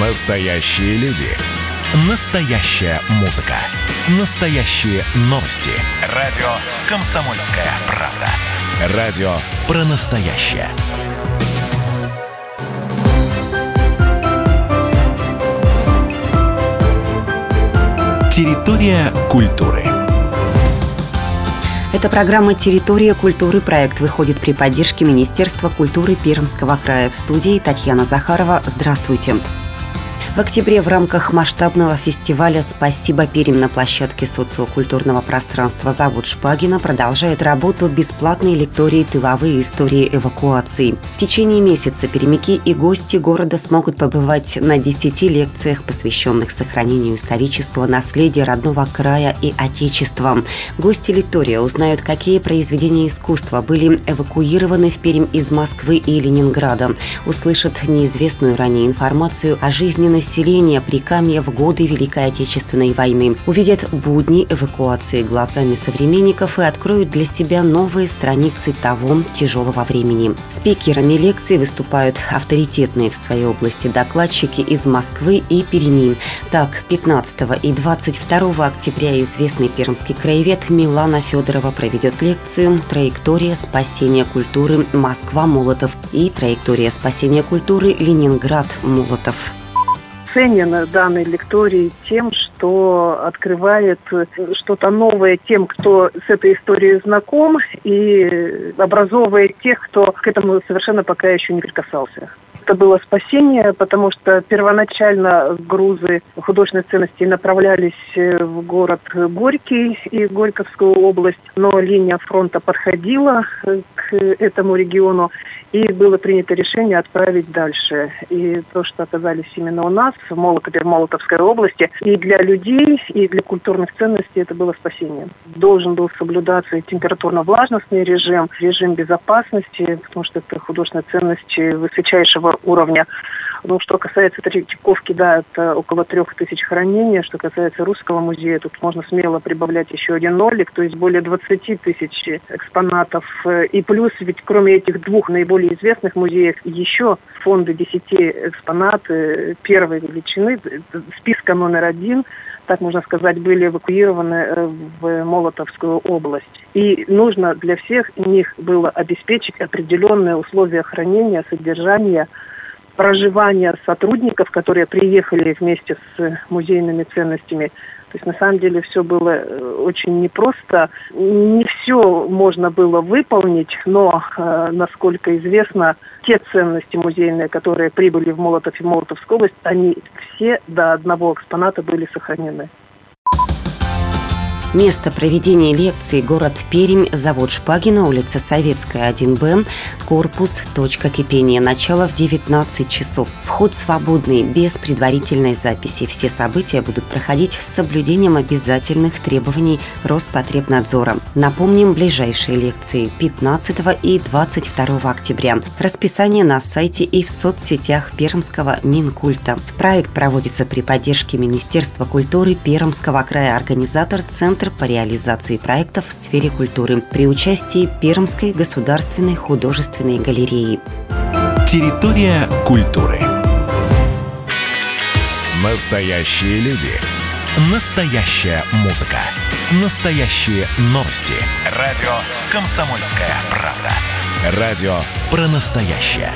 Настоящие люди. Настоящая музыка. Настоящие новости. Радио «Комсомольская правда». Радио про настоящее. Территория культуры. Это программа «Территория культуры». Проект выходит при поддержке Министерства культуры Пермского края. В студии Татьяна Захарова. Здравствуйте. Здравствуйте. В октябре в рамках масштабного фестиваля «Спасибо Перим» на площадке социокультурного пространства «Завод Шпагина» продолжает работу бесплатной лектории «Тыловые истории эвакуации». В течение месяца перемяки и гости города смогут побывать на 10 лекциях, посвященных сохранению исторического наследия родного края и Отечества. Гости лектория узнают, какие произведения искусства были эвакуированы в Пермь из Москвы и Ленинграда, услышат неизвестную ранее информацию о жизненной населения Прикамья в годы Великой Отечественной войны, увидят будни эвакуации глазами современников и откроют для себя новые страницы того тяжелого времени. Спикерами лекции выступают авторитетные в своей области докладчики из Москвы и Перми. Так, 15 и 22 октября известный пермский краевед Милана Федорова проведет лекцию «Траектория спасения культуры Москва-Молотов» и «Траектория спасения культуры Ленинград-Молотов» ценен данной лекторий тем, что открывает что-то новое тем, кто с этой историей знаком, и образовывает тех, кто к этому совершенно пока еще не прикасался. Это было спасение, потому что первоначально грузы художественной ценности направлялись в город Горький и Горьковскую область, но линия фронта подходила к этому региону, и было принято решение отправить дальше. И то, что оказались именно у нас, в Молотове, в Молотовской области, и для людей, и для культурных ценностей это было спасение. Должен был соблюдаться температурно-влажностный режим, режим безопасности, потому что это художественная ценность высочайшего уровня. Ну, что касается Третьяковки, да, это около трех тысяч хранений. Что касается Русского музея, тут можно смело прибавлять еще один нолик, то есть более 20 тысяч экспонатов. И плюс, ведь кроме этих двух наиболее известных музеев, еще фонды 10 экспонаты первой величины, списка номер один, так можно сказать, были эвакуированы э, в Молотовскую область. И нужно для всех них было обеспечить определенные условия хранения, содержания, проживания сотрудников, которые приехали вместе с музейными ценностями. То есть на самом деле все было э, очень непросто. Не все можно было выполнить, но, э, насколько известно, те ценности музейные, которые прибыли в Молотов и Молотовскую область, они все до одного экспоната были сохранены. Место проведения лекции – город Пермь, завод Шпагина, улица Советская, 1Б, корпус, точка кипения. Начало в 19 часов. Вход свободный, без предварительной записи. Все события будут проходить с соблюдением обязательных требований Роспотребнадзора. Напомним, ближайшие лекции 15 и 22 октября. Расписание на сайте и в соцсетях Пермского Минкульта. Проект проводится при поддержке Министерства культуры Пермского края, организатор Центр Центр по реализации проектов в сфере культуры при участии Пермской государственной художественной галереи. Территория культуры. Настоящие люди. Настоящая музыка. Настоящие новости. Радио «Комсомольская правда». Радио про настоящее.